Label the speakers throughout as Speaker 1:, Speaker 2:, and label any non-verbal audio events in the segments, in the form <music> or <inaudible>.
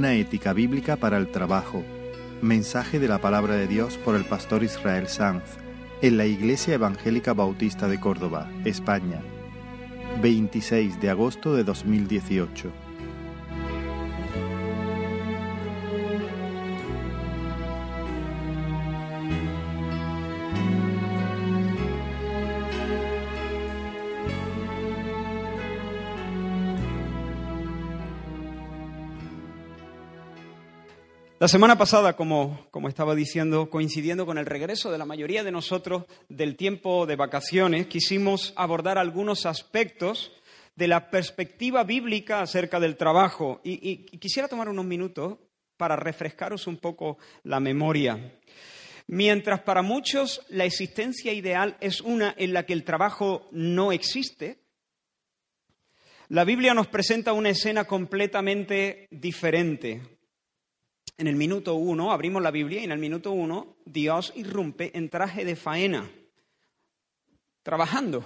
Speaker 1: Una ética bíblica para el trabajo. Mensaje de la palabra de Dios por el pastor Israel Sanz en la Iglesia Evangélica Bautista de Córdoba, España. 26 de agosto de 2018.
Speaker 2: La semana pasada, como, como, estaba diciendo, coincidiendo con el regreso de la mayoría de nosotros del tiempo de vacaciones, quisimos abordar algunos aspectos de la perspectiva bíblica acerca del trabajo. Y, y, quisiera tomar unos minutos para refrescaros un poco la memoria. Mientras para muchos la existencia ideal es una en la que el trabajo no existe, la Biblia nos presenta una escena completamente diferente. En el minuto uno, abrimos la Biblia y en el minuto uno Dios irrumpe en traje de faena, trabajando.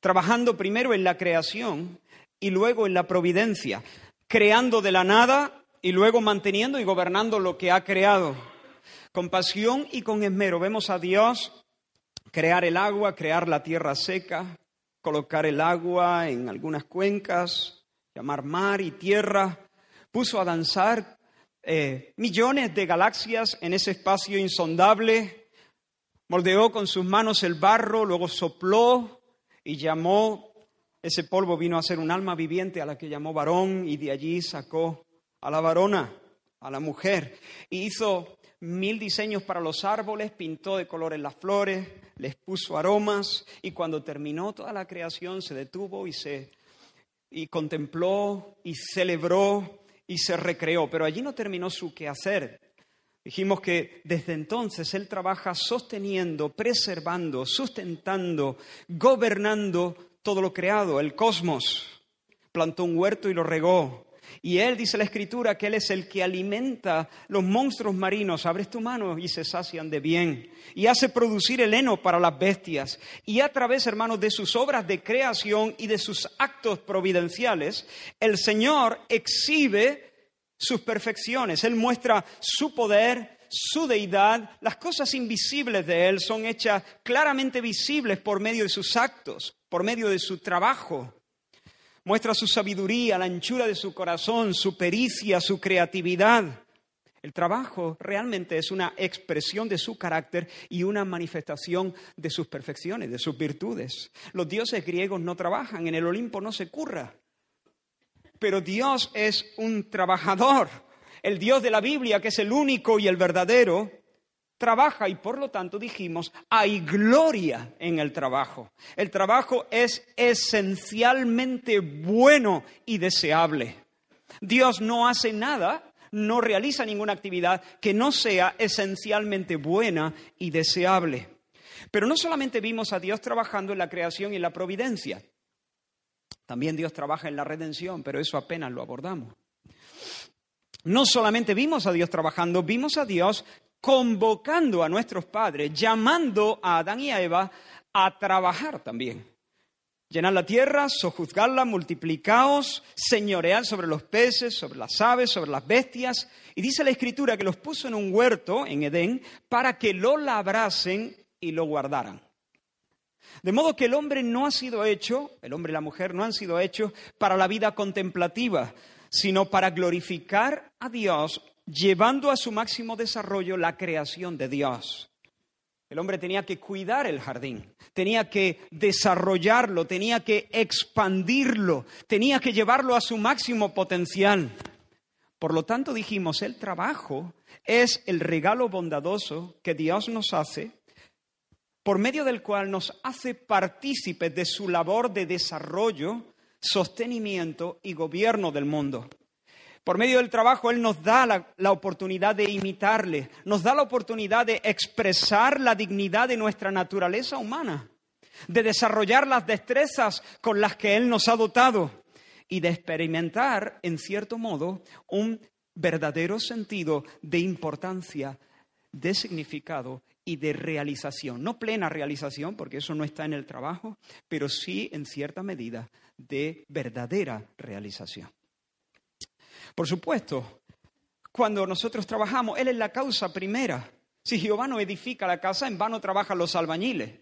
Speaker 2: Trabajando primero en la creación y luego en la providencia, creando de la nada y luego manteniendo y gobernando lo que ha creado. Con pasión y con esmero vemos a Dios crear el agua, crear la tierra seca, colocar el agua en algunas cuencas, llamar mar y tierra, puso a danzar eh, millones de galaxias en ese espacio insondable, moldeó con sus manos el barro, luego sopló y llamó, ese polvo vino a ser un alma viviente a la que llamó varón y de allí sacó a la varona, a la mujer, y hizo mil diseños para los árboles, pintó de colores las flores, les puso aromas y cuando terminó toda la creación se detuvo y se y contempló y celebró y se recreó, pero allí no terminó su quehacer. Dijimos que desde entonces Él trabaja sosteniendo, preservando, sustentando, gobernando todo lo creado, el cosmos. Plantó un huerto y lo regó. Y Él dice la Escritura que Él es el que alimenta los monstruos marinos. Abres tu mano y se sacian de bien. Y hace producir el heno para las bestias. Y a través, hermanos, de sus obras de creación y de sus actos providenciales, el Señor exhibe sus perfecciones. Él muestra su poder, su deidad. Las cosas invisibles de Él son hechas claramente visibles por medio de sus actos, por medio de su trabajo. Muestra su sabiduría, la anchura de su corazón, su pericia, su creatividad. El trabajo realmente es una expresión de su carácter y una manifestación de sus perfecciones, de sus virtudes. Los dioses griegos no trabajan, en el Olimpo no se curra, pero Dios es un trabajador. El Dios de la Biblia, que es el único y el verdadero, trabaja y por lo tanto dijimos, hay gloria en el trabajo. El trabajo es esencialmente bueno y deseable. Dios no hace nada, no realiza ninguna actividad que no sea esencialmente buena y deseable. Pero no solamente vimos a Dios trabajando en la creación y en la providencia, también Dios trabaja en la redención, pero eso apenas lo abordamos. No solamente vimos a Dios trabajando, vimos a Dios convocando a nuestros padres, llamando a Adán y a Eva a trabajar también. Llenar la tierra, sojuzgarla, multiplicaos, señorear sobre los peces, sobre las aves, sobre las bestias. Y dice la Escritura que los puso en un huerto, en Edén, para que lo labrasen y lo guardaran. De modo que el hombre no ha sido hecho, el hombre y la mujer no han sido hechos para la vida contemplativa, sino para glorificar a Dios llevando a su máximo desarrollo la creación de Dios. El hombre tenía que cuidar el jardín, tenía que desarrollarlo, tenía que expandirlo, tenía que llevarlo a su máximo potencial. Por lo tanto, dijimos, el trabajo es el regalo bondadoso que Dios nos hace, por medio del cual nos hace partícipes de su labor de desarrollo, sostenimiento y gobierno del mundo. Por medio del trabajo Él nos da la, oportunidad de imitarle, nos da la oportunidad de expresar la dignidad de nuestra naturaleza humana, de desarrollar las destrezas con las que Él nos ha dotado y de experimentar, en cierto modo, un verdadero sentido de importancia, de significado y de realización. No plena realización, porque eso no está en el trabajo, pero sí, en cierta medida, de verdadera realización. Por supuesto, cuando nosotros trabajamos, Él es la causa primera. Si Jehová no edifica la casa, en vano trabajan los albañiles.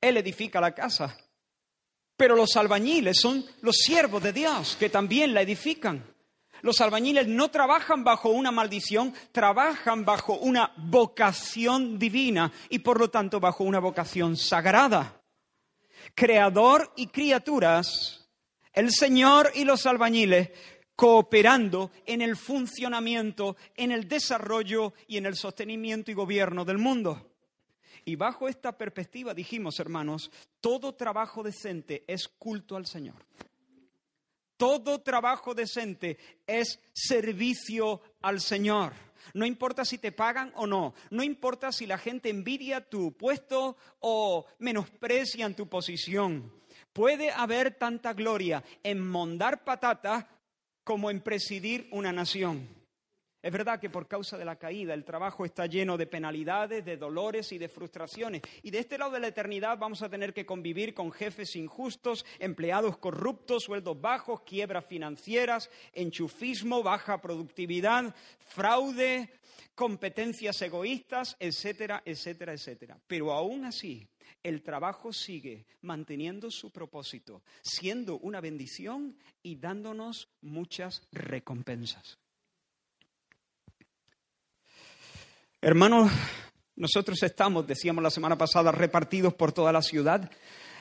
Speaker 2: Él edifica la casa. Pero los albañiles son los siervos de Dios que también la edifican. Los albañiles no trabajan bajo una maldición, trabajan bajo una vocación divina y por lo tanto bajo una vocación sagrada. Creador y criaturas, el Señor y los albañiles cooperando en el funcionamiento, en el desarrollo y en el sostenimiento y gobierno del mundo. Y bajo esta perspectiva dijimos, hermanos, todo trabajo decente es culto al Señor. Todo trabajo decente es servicio al Señor. No importa si te pagan o no, no importa si la gente envidia tu puesto o menosprecian tu posición. Puede haber tanta gloria en mondar patatas como en presidir una nación. Es verdad que por causa de la caída el trabajo está lleno de penalidades, de dolores y de frustraciones. Y de este lado de la eternidad vamos a tener que convivir con jefes injustos, empleados corruptos, sueldos bajos, quiebras financieras, enchufismo, baja productividad, fraude, competencias egoístas, etcétera, etcétera, etcétera. Pero aún así, el trabajo sigue manteniendo su propósito, siendo una bendición y dándonos muchas recompensas. Hermanos, nosotros estamos, decíamos la semana pasada, repartidos por toda la ciudad.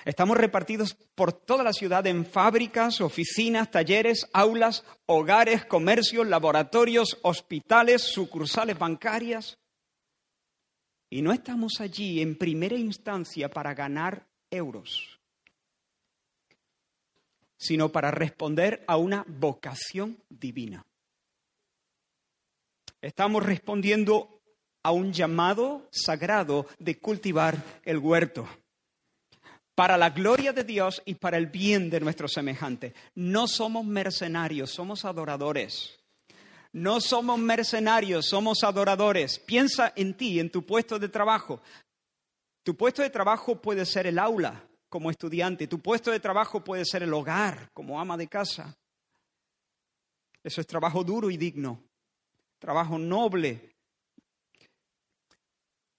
Speaker 2: Estamos repartidos por toda la ciudad en fábricas, oficinas, talleres, aulas, hogares, comercios, laboratorios, hospitales, sucursales bancarias. Y no estamos allí en primera instancia para ganar euros, sino para responder a una vocación divina. Estamos respondiendo a un llamado sagrado de cultivar el huerto para la gloria de Dios y para el bien de nuestros semejantes. No somos mercenarios, somos adoradores. No somos mercenarios, somos adoradores. Piensa en ti, en tu puesto de trabajo. Tu puesto de trabajo puede ser el aula como estudiante, tu puesto de trabajo puede ser el hogar como ama de casa. Eso es trabajo duro y digno, trabajo noble,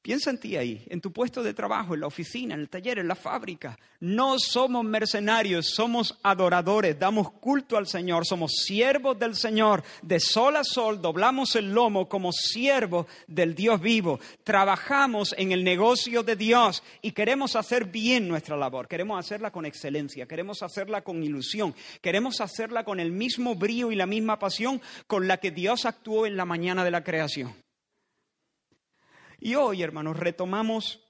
Speaker 2: Piensa en ti ahí, en tu puesto de trabajo, en la oficina, en el taller, en la fábrica. No somos mercenarios, somos adoradores, damos culto al Señor, somos siervos del Señor. De sol a sol doblamos el lomo como siervos del Dios vivo. Trabajamos en el negocio de Dios y queremos hacer bien nuestra labor. Queremos hacerla con excelencia, queremos hacerla con ilusión, queremos hacerla con el mismo brío y la misma pasión con la que Dios actuó en la mañana de la creación. Y hoy, hermanos, retomamos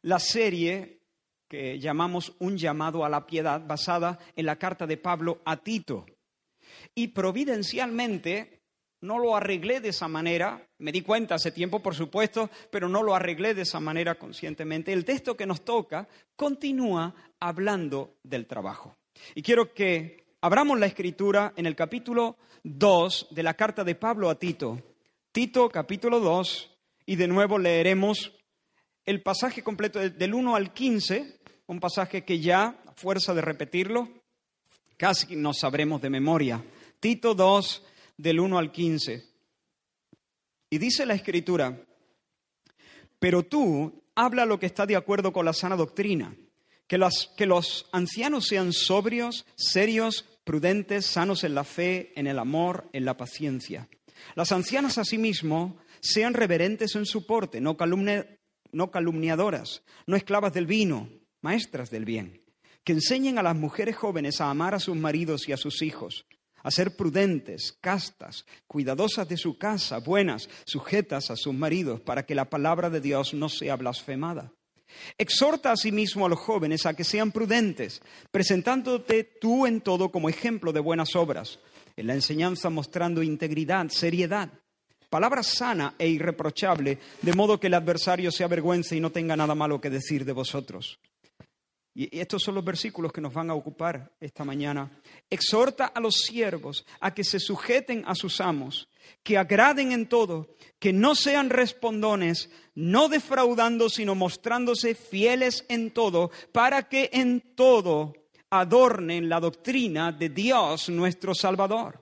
Speaker 2: la serie que llamamos Un llamado a la piedad, basada en la carta de Pablo a Tito. Y providencialmente no lo arreglé de esa manera, me di cuenta hace tiempo, por supuesto, pero no lo arreglé de esa manera conscientemente. El texto que nos toca continúa hablando del trabajo. Y quiero que abramos la escritura en el capítulo 2 de la carta de Pablo a Tito. Tito, capítulo 2, y de nuevo leeremos el pasaje completo del 1 al 15, un pasaje que ya, a fuerza de repetirlo, casi nos sabremos de memoria. Tito 2, del 1 al 15. Y dice la escritura, pero tú habla lo que está de acuerdo con la sana doctrina, que, que los ancianos sean sobrios, serios, prudentes, sanos en la fe, en el amor, en la paciencia. Las ancianas asimismo sean reverentes en su porte, no, no calumniadoras, no esclavas del vino, maestras del bien, que enseñen a las mujeres jóvenes a amar a sus maridos y a sus hijos, a ser prudentes, castas, cuidadosas de su casa, buenas, sujetas a sus maridos, para que la palabra de Dios no sea blasfemada. Exhorta asimismo a los jóvenes a que sean prudentes, presentándote tú en todo como ejemplo de buenas obras, en la enseñanza mostrando integridad, seriedad palabra sana e irreprochable, de modo que el adversario se avergüence y no tenga nada malo que decir de vosotros. Y estos son los versículos que nos van a ocupar esta mañana. Exhorta a los siervos a que se sujeten a sus amos, que agraden en todo, que no sean respondones, no defraudando, sino mostrándose fieles en todo, para que en todo adornen la doctrina de Dios nuestro Salvador.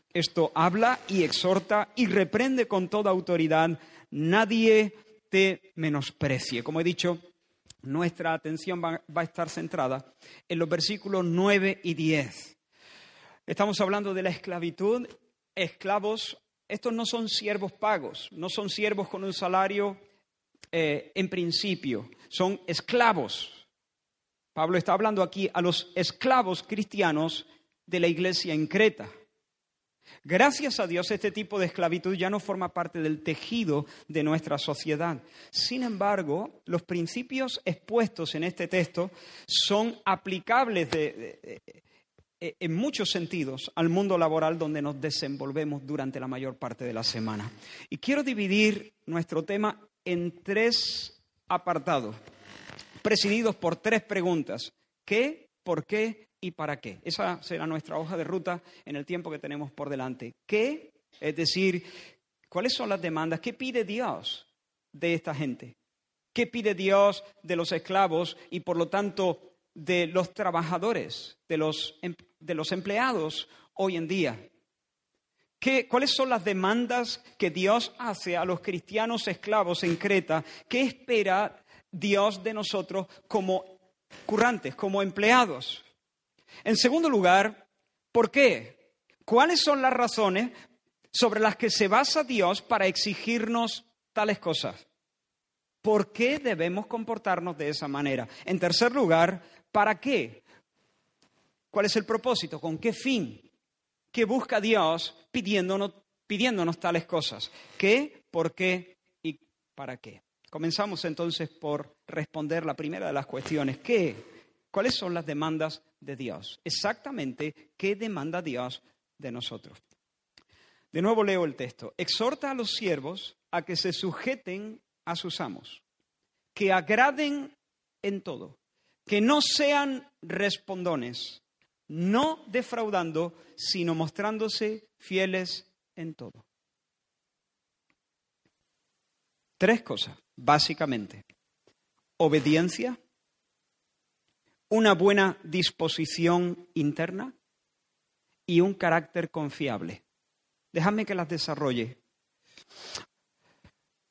Speaker 2: Esto habla y exhorta y reprende con toda autoridad. Nadie te menosprecie. Como he dicho, nuestra atención va, a estar centrada en los versículos 9 y 10. Estamos hablando de la esclavitud esclavos, estos no son siervos pagos, no son siervos con un salario eh, en principio, son esclavos. Pablo está hablando aquí a los esclavos cristianos de la iglesia en Creta. Gracias a Dios este tipo de esclavitud ya no forma parte del tejido de nuestra sociedad. Sin embargo, los principios expuestos en este texto son aplicables eh, en muchos sentidos al mundo laboral donde nos desenvolvemos durante la mayor parte de la semana. Y quiero dividir nuestro tema en tres apartados, presididos por tres preguntas. ¿Qué, por qué y para qué? Esa será nuestra hoja de ruta en el tiempo que tenemos por delante. ¿Qué? Es decir, ¿cuáles son las demandas? ¿Qué pide Dios de esta gente? ¿Qué pide Dios de los esclavos y por lo tanto de los trabajadores, de los, em, de los empleados hoy en día. ¿Qué, ¿Cuáles son las demandas que Dios hace a los cristianos esclavos en Creta? ¿Qué espera Dios de nosotros como currantes, como empleados? En segundo lugar, ¿por qué? ¿Cuáles son las razones sobre las que se basa Dios para exigirnos tales cosas? ¿Por qué debemos comportarnos de esa manera? En tercer lugar, ¿para qué? ¿Cuál es el propósito? ¿Con qué fin? ¿Qué busca Dios pidiéndonos, pidiéndonos tales cosas? ¿Qué? ¿Por qué? ¿Y para qué? Comenzamos entonces por responder la primera de las cuestiones. ¿Qué? ¿Cuáles son las demandas de Dios? Exactamente, ¿qué demanda Dios de nosotros? De nuevo leo el texto. Exhorta a los siervos a que se sujeten a sus amos, que agraden en todo, que no sean respondones, no defraudando, sino mostrándose fieles en todo. Tres cosas, básicamente. Obediencia, una buena disposición interna y un carácter confiable. Déjame que las desarrolle.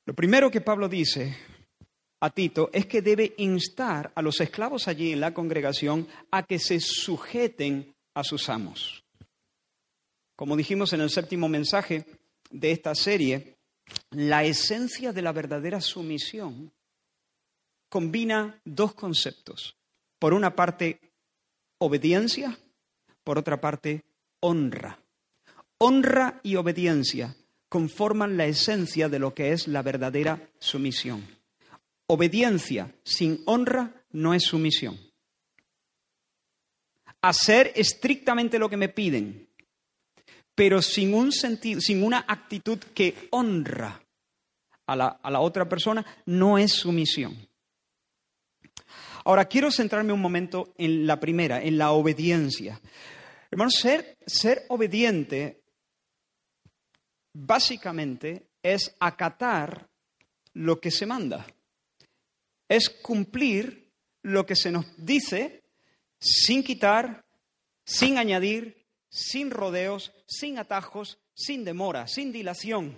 Speaker 2: Lo primero que Pablo dice a Tito es que debe instar a los esclavos allí en la congregación a que se sujeten a sus amos. Como dijimos en el séptimo mensaje de esta serie, la esencia de la verdadera sumisión combina dos conceptos. Por una parte, obediencia, por otra parte, honra. Honra y obediencia conforman la esencia de lo que es la verdadera sumisión. Obediencia sin honra no es sumisión. Hacer estrictamente lo que me piden, pero sin un sentido, sin una actitud que honra a la, a la otra persona, no es sumisión. Ahora, quiero centrarme un momento en la primera, en la obediencia. Hermanos, ser, ser obediente básicamente es acatar lo que se manda es cumplir lo que se nos dice sin quitar, sin añadir, sin rodeos, sin atajos, sin demora, sin dilación.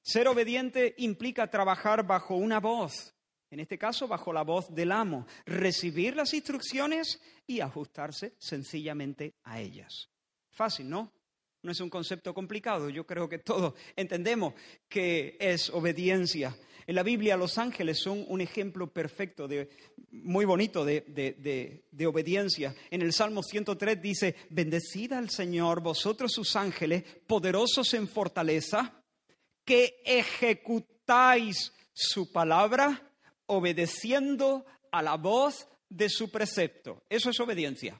Speaker 2: Ser obediente implica trabajar bajo una voz, en este caso bajo la voz del amo, recibir las instrucciones y ajustarse sencillamente a ellas. Fácil, ¿no? No es un concepto complicado, yo creo que todos entendemos que es obediencia. En la Biblia los ángeles son un ejemplo perfecto, de, muy bonito de, obediencia. En el Salmo 103 dice, bendecid al Señor vosotros sus ángeles, poderosos en fortaleza, que ejecutáis su palabra obedeciendo a la voz de su precepto. Eso es obediencia.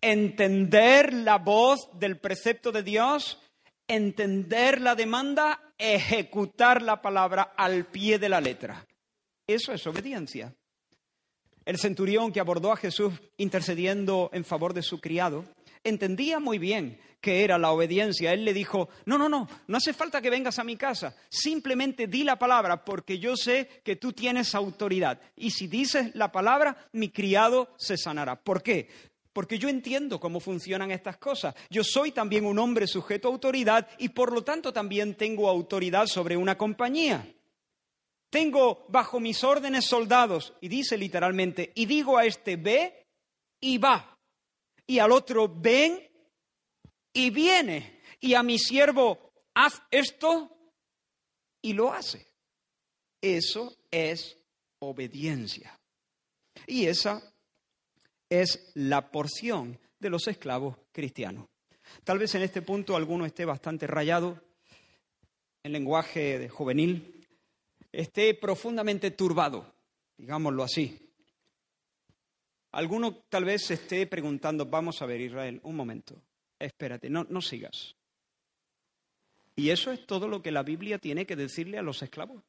Speaker 2: entender la voz del precepto de Dios, entender la demanda, ejecutar la palabra al pie de la letra. Eso es obediencia. El centurión que abordó a Jesús intercediendo en favor de su criado entendía muy bien que era la obediencia. Él le dijo, no, no, no, no hace falta que vengas a mi casa, simplemente di la palabra porque yo sé que tú tienes autoridad. Y si dices la palabra, mi criado se sanará. ¿Por qué? Porque yo entiendo cómo funcionan estas cosas. Yo soy también un hombre sujeto a autoridad y por lo tanto también tengo autoridad sobre una compañía. Tengo bajo mis órdenes soldados, y dice literalmente, y digo a este, ve y va, y al otro, ven y viene, y a mi siervo, haz esto y lo hace. Eso es obediencia. Y esa es la porción de los esclavos cristianos. Tal vez en este punto alguno esté bastante rayado en lenguaje juvenil, esté profundamente turbado, digámoslo así. Alguno tal vez se esté preguntando, vamos a ver Israel, un momento, espérate, no, no sigas. Y eso es todo lo que la Biblia tiene que decirle a los esclavos.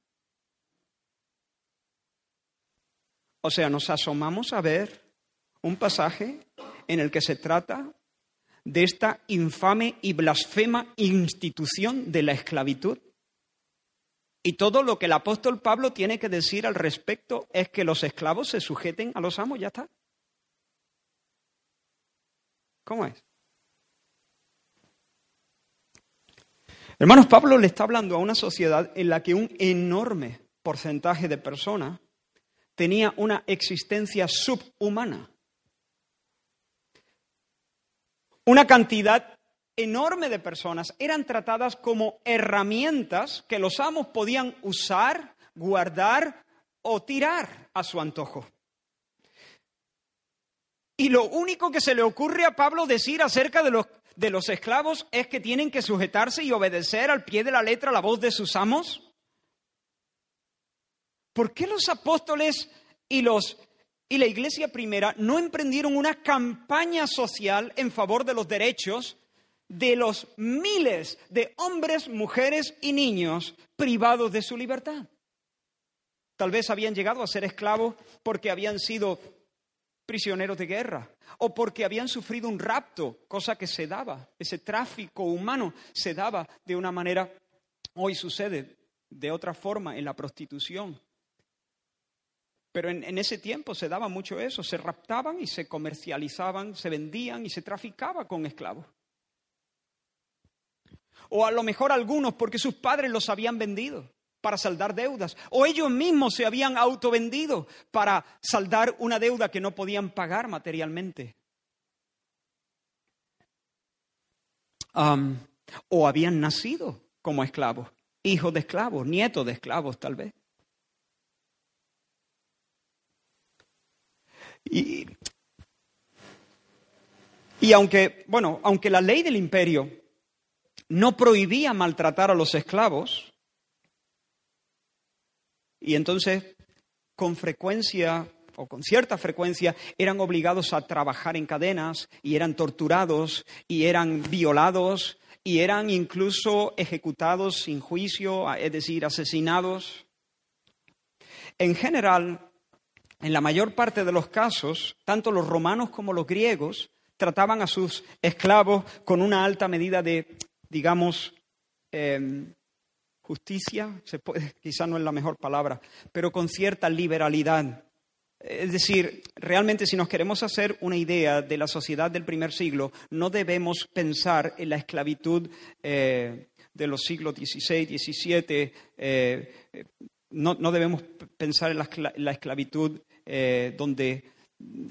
Speaker 2: O sea, nos asomamos a ver un pasaje en el que se trata de esta infame y blasfema institución de la esclavitud. Y todo lo que el apóstol Pablo tiene que decir al respecto es que los esclavos se sujeten a los amos, ya está. ¿Cómo es? Hermanos, Pablo le está hablando a una sociedad en la que un enorme porcentaje de personas tenía una existencia subhumana. Una cantidad enorme de personas eran tratadas como herramientas que los amos podían usar, guardar o tirar a su antojo. Y lo único que se le ocurre a Pablo decir acerca de los, de los esclavos es que tienen que sujetarse y obedecer al pie de la letra la voz de sus amos. ¿Por qué los apóstoles y los y la Iglesia primera no emprendieron una campaña social en favor de los derechos de los miles de hombres, mujeres y niños privados de su libertad. Tal vez habían llegado a ser esclavos porque habían sido prisioneros de guerra o porque habían sufrido un rapto, cosa que se daba, ese tráfico humano se daba de una manera, hoy sucede de otra forma en la prostitución. Pero en, ese tiempo se daba mucho eso, se raptaban y se comercializaban, se vendían y se traficaba con esclavos o a lo mejor algunos porque sus padres los habían vendido para saldar deudas, o ellos mismos se habían autovendido para saldar una deuda que no podían pagar materialmente. o habían nacido como esclavos, hijos de esclavos, nietos de esclavos tal vez. Y, y aunque, bueno, aunque la ley del imperio no prohibía maltratar a los esclavos y entonces con frecuencia o con cierta frecuencia eran obligados a trabajar en cadenas y eran torturados y eran violados y eran incluso ejecutados sin juicio, es decir, asesinados. En general, en la mayor parte de los casos, tanto los romanos como los griegos trataban a sus esclavos con una alta medida de digamos, em, justicia, se <laughs> quizá no es la mejor palabra, pero con cierta liberalidad. Es decir, realmente si nos queremos hacer una idea de la sociedad del primer siglo, no debemos pensar en la esclavitud eh, de los siglos XVI, XVII, eh, no, no, debemos pensar en la, esclavitud eh, donde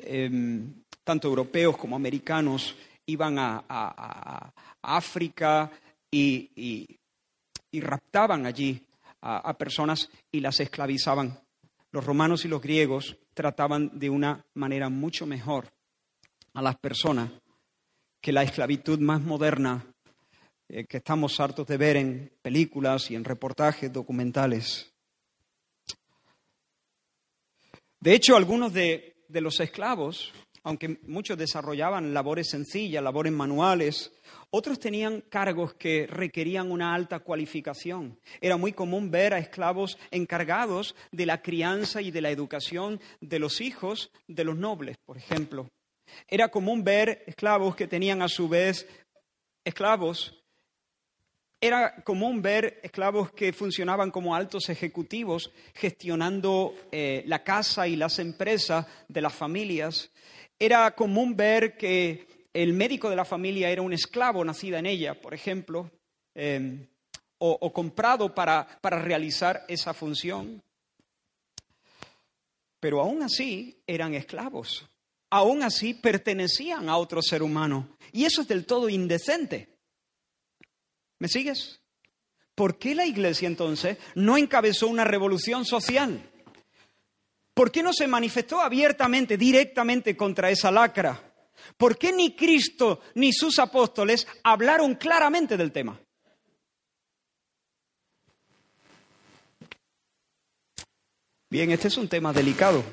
Speaker 2: em, tanto europeos como americanos iban a, África y, raptaban allí a, personas y las esclavizaban. Los romanos y los griegos trataban de una manera mucho mejor a las personas que la esclavitud más moderna eh, que estamos hartos de ver en películas y en reportajes documentales. De hecho, algunos de los esclavos aunque muchos desarrollaban labores sencillas, labores manuales, otros tenían cargos que requerían una alta cualificación. Era muy común ver a esclavos encargados de la crianza y de la educación de los hijos de los nobles, por ejemplo. Era común ver esclavos que tenían a su vez esclavos. Era común ver esclavos que funcionaban como altos ejecutivos gestionando eh, la casa y las empresas de las familias. Era común ver que el médico de la familia era un esclavo nacido en ella, por ejemplo, em, o, comprado para, para realizar esa función. Pero aún así eran esclavos, aún así pertenecían a otro ser humano. Y eso es del todo indecente. ¿Me sigues? ¿Por qué la Iglesia entonces no encabezó una revolución social? ¿Por qué no se manifestó abiertamente, directamente contra esa lacra? ¿Por qué ni Cristo ni sus apóstoles hablaron claramente del tema? Bien, este es un tema delicado.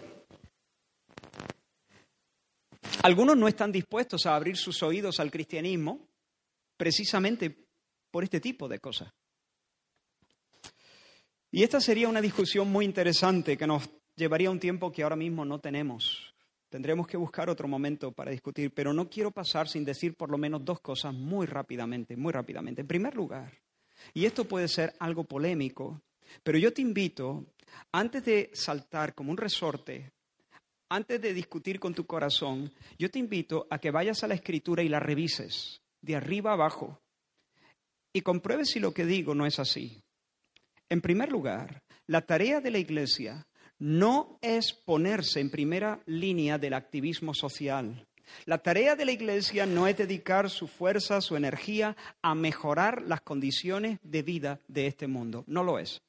Speaker 2: Algunos no están dispuestos a abrir sus oídos al cristianismo precisamente por este tipo de cosas. Y esta sería una discusión muy interesante que nos llevaría un tiempo que ahora mismo no tenemos. Tendremos que buscar otro momento para discutir, pero no quiero pasar sin decir por lo menos dos cosas muy rápidamente, muy rápidamente. En primer lugar, y esto puede ser algo polémico, pero yo te invito, antes de saltar como un resorte, antes de discutir con tu corazón, yo te invito a que vayas a la escritura y la revises, de arriba abajo, y compruebes si lo que digo no es así. En primer lugar, la tarea de la Iglesia no es ponerse en primera línea del activismo social. La tarea de la Iglesia no es dedicar su fuerza, su energía a mejorar las condiciones de vida de este mundo. No lo es.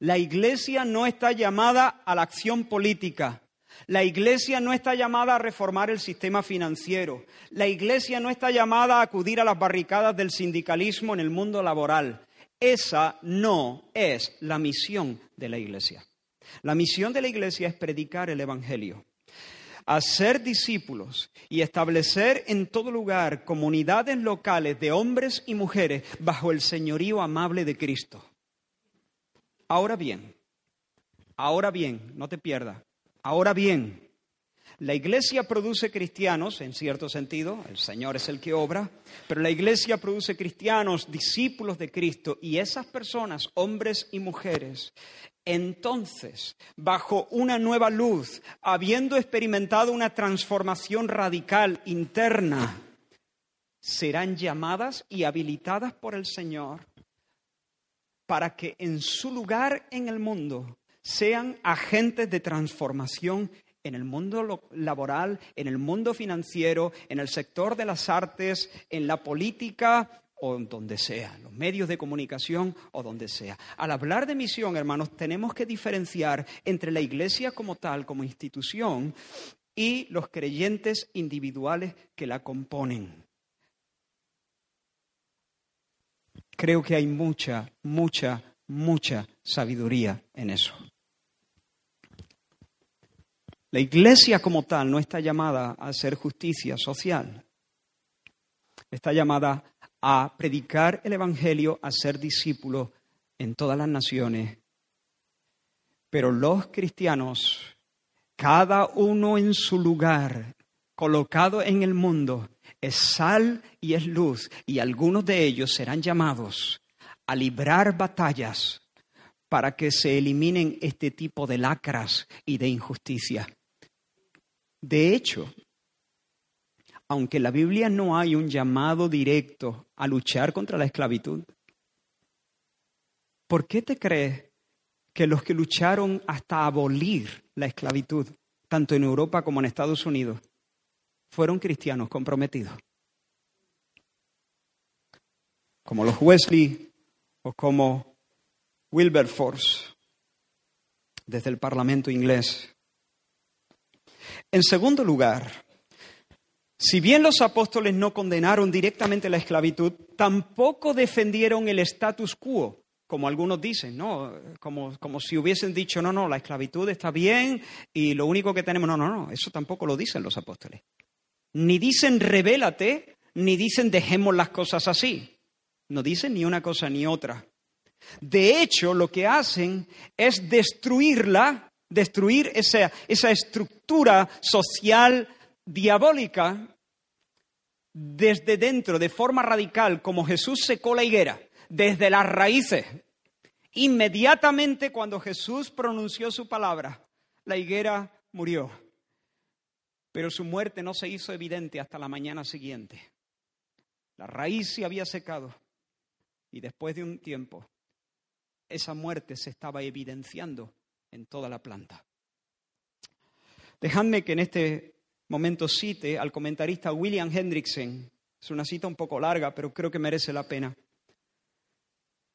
Speaker 2: La Iglesia no está llamada a la acción política. La Iglesia no está llamada a reformar el sistema financiero. La Iglesia no está llamada a acudir a las barricadas del sindicalismo en el mundo laboral. Esa no es la misión de la Iglesia. La misión de la Iglesia es predicar el Evangelio, hacer discípulos y establecer en todo lugar comunidades locales de hombres y mujeres bajo el señorío amable de Cristo. Ahora bien, ahora bien, no te pierdas, ahora bien, la iglesia produce cristianos, en cierto sentido, el Señor es el que obra, pero la iglesia produce cristianos, discípulos de Cristo, y esas personas, hombres y mujeres, entonces, bajo una nueva luz, habiendo experimentado una transformación radical interna, serán llamadas y habilitadas por el Señor para que en su lugar en el mundo sean agentes de transformación en el mundo laboral, en el mundo financiero, en el sector de las artes, en la política o donde sea, en los medios de comunicación o donde sea. Al hablar de misión, hermanos, tenemos que diferenciar entre la iglesia como tal, como institución, y los creyentes individuales que la componen. Creo que hay mucha, mucha, mucha sabiduría en eso. La iglesia como tal no está llamada a hacer justicia social. Está llamada a predicar el Evangelio, a ser discípulos en todas las naciones. Pero los cristianos, cada uno en su lugar, colocado en el mundo, es sal y es luz, y algunos de ellos serán llamados a librar batallas para que se eliminen este tipo de lacras y de injusticia. De hecho, aunque en la Biblia no hay un llamado directo a luchar contra la esclavitud, ¿por qué te crees que los que lucharon hasta abolir la esclavitud, tanto en Europa como en Estados Unidos, fueron cristianos comprometidos? Como los Wesley o como Wilberforce, desde el Parlamento inglés. En segundo lugar, si bien los apóstoles no condenaron directamente la esclavitud, tampoco defendieron el status quo como algunos dicen, ¿no? Como, como si hubiesen dicho, no, no, la esclavitud está bien y lo único que tenemos, no, no, no, eso tampoco lo dicen los apóstoles. Ni dicen revélate, ni dicen dejemos las cosas así. No dicen ni una cosa ni otra. De hecho, lo que hacen es destruirla, destruir esa, esa estructura social diabólica desde dentro, de forma radical, como Jesús secó la higuera, desde las raíces. Inmediatamente cuando Jesús pronunció su palabra, la higuera murió. Pero su muerte no se hizo evidente hasta la mañana siguiente. La raíz se había secado y después de un tiempo esa muerte se estaba evidenciando en toda la planta. Dejadme que en este momento cite al comentarista William Hendrickson. Es una cita un poco larga, pero creo que merece la pena.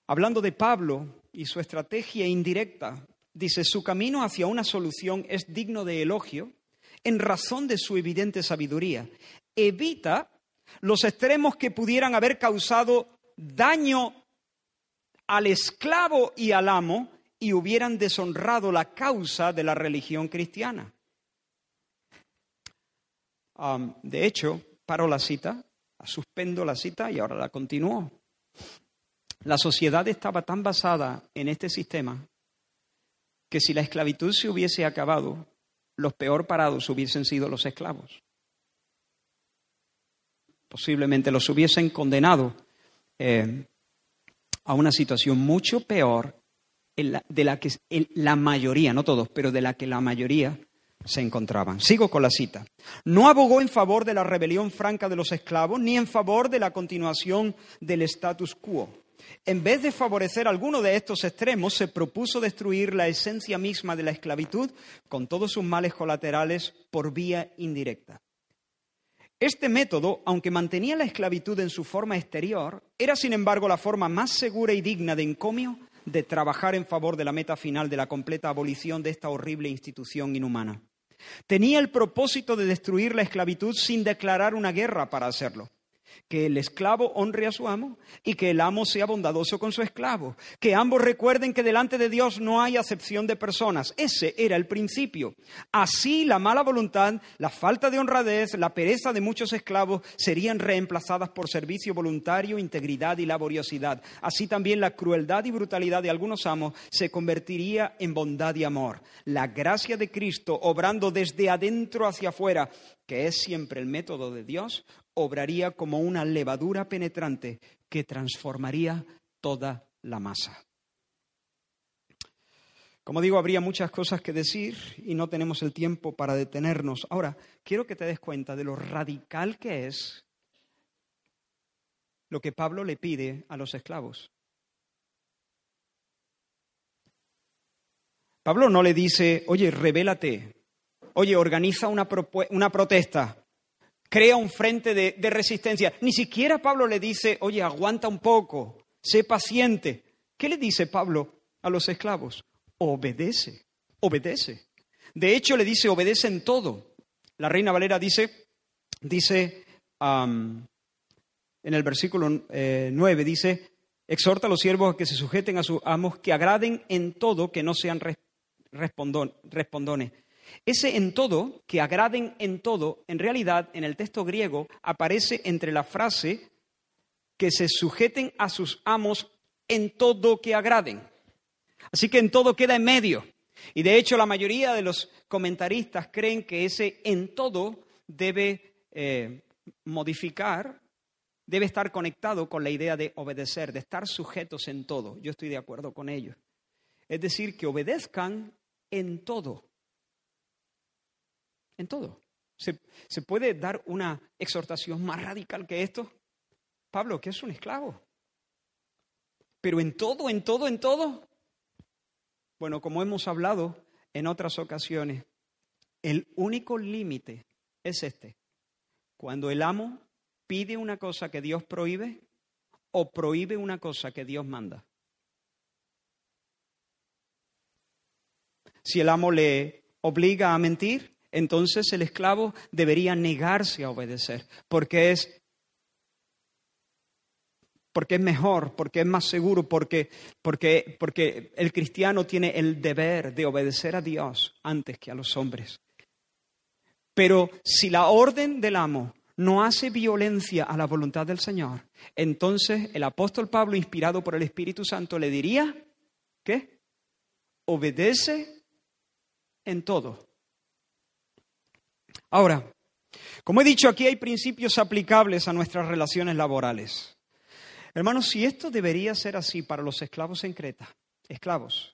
Speaker 2: Hablando de Pablo y su estrategia indirecta, dice, su camino hacia una solución es digno de elogio en razón de su evidente sabiduría. Evita los extremos que pudieran haber causado daño al esclavo y al amo y hubieran deshonrado la causa de la religión cristiana de hecho, paro la cita, suspendo la cita y ahora la continúo. La sociedad estaba tan basada en este sistema que si la esclavitud se hubiese acabado, los peor parados hubiesen sido los esclavos. Posiblemente los hubiesen condenado eh, a una situación mucho peor de la que la mayoría, no todos, pero de la que la mayoría se encontraban. Sigo con la cita. No abogó en favor de la rebelión franca de los esclavos ni en favor de la continuación del status quo. En vez de favorecer alguno de estos extremos, se propuso destruir la esencia misma de la esclavitud con todos sus males colaterales por vía indirecta. Este método, aunque mantenía la esclavitud en su forma exterior, era sin embargo la forma más segura y digna de encomio de trabajar en favor de la meta final de la completa abolición de esta horrible institución inhumana. Tenía el propósito de destruir la esclavitud sin declarar una guerra para hacerlo que el esclavo honre a su amo y que el amo sea bondadoso con su esclavo, que ambos recuerden que delante de Dios no hay acepción de personas. Ese era el principio. Así la mala voluntad, la falta de honradez, la pereza de muchos esclavos serían reemplazadas por servicio voluntario, integridad y laboriosidad. Así también la crueldad y brutalidad de algunos amos se convertiría en bondad y amor. La gracia de Cristo, obrando desde adentro hacia afuera, que es siempre el método de Dios, obraría como una levadura penetrante que transformaría toda la masa. Como digo, habría muchas cosas que decir y no tenemos el tiempo para detenernos. Ahora, quiero que te des cuenta de lo radical que es lo que Pablo le pide a los esclavos. Pablo no le dice, oye, revélate, oye, organiza una, una protesta, crea un frente de, resistencia. Ni siquiera Pablo le dice, oye, aguanta un poco, sé paciente. ¿Qué le dice Pablo a los esclavos? Obedece, obedece. De hecho, le dice, obedece en todo. La reina Valera dice, dice en el versículo 9, eh, dice, exhorta a los siervos a que se sujeten a sus amos, que agraden en todo, que no sean respondones. Ese en todo, que agraden en todo, en realidad en el texto griego aparece entre la frase que se sujeten a sus amos en todo que agraden. Así que en todo queda en medio. Y de hecho la mayoría de los comentaristas creen que ese en todo debe eh, modificar, debe estar conectado con la idea de obedecer, de estar sujetos en todo. Yo estoy de acuerdo con ellos. Es decir, que obedezcan en todo en todo. ¿Se, puede dar una exhortación más radical que esto? Pablo, que es un esclavo. Pero en todo, en todo, en todo. Bueno, como hemos hablado en otras ocasiones, el único límite es este. Cuando el amo pide una cosa que Dios prohíbe o prohíbe una cosa que Dios manda. Si el amo le obliga a mentir, entonces el esclavo debería negarse a obedecer, porque es porque es mejor, porque es más seguro, porque, porque, porque el cristiano tiene el deber de obedecer a Dios antes que a los hombres. Pero si la orden del amo no hace violencia a la voluntad del Señor, entonces el apóstol Pablo, inspirado por el Espíritu Santo, le diría, ¿qué? Obedece en todo. Ahora, como he dicho, aquí hay principios aplicables a nuestras relaciones laborales. Hermanos, si esto debería ser así para los esclavos en Creta, esclavos,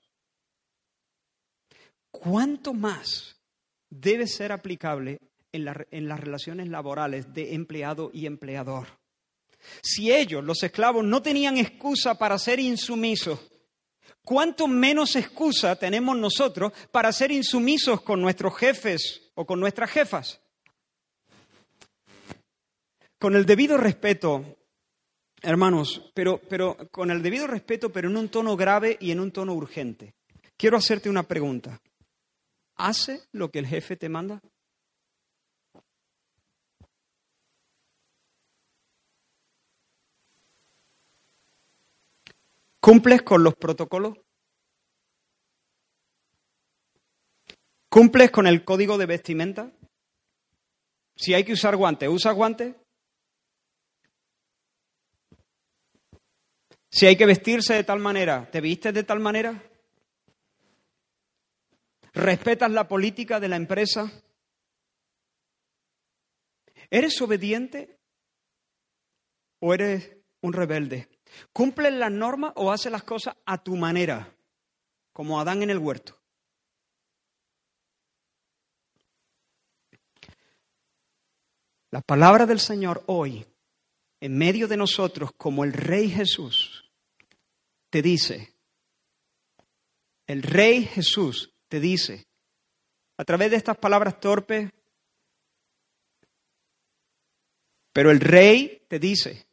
Speaker 2: ¿cuánto más debe ser aplicable en, las relaciones laborales de empleado y empleador? Si ellos, los esclavos, no tenían excusa para ser insumisos, ¿cuánto menos excusa tenemos nosotros para ser insumisos con nuestros jefes o con nuestras jefas? Con el debido respeto, hermanos, pero, pero con el debido respeto, pero en un tono grave y en un tono urgente. Quiero hacerte una pregunta. ¿Hace lo que el jefe te manda? ¿Cumples con los protocolos? ¿Cumples con el código de vestimenta? Si hay que usar guantes, ¿usas guantes? Si hay que vestirse de tal manera, ¿te vistes de tal manera? ¿Respetas la política de la empresa? ¿Eres obediente o eres un rebelde? ¿Cumples las normas o haces las cosas a tu manera, como Adán en el huerto? La palabra del Señor hoy en medio de nosotros como el Rey Jesús te dice, el Rey Jesús te dice, a través de estas palabras torpes, pero el Rey te dice,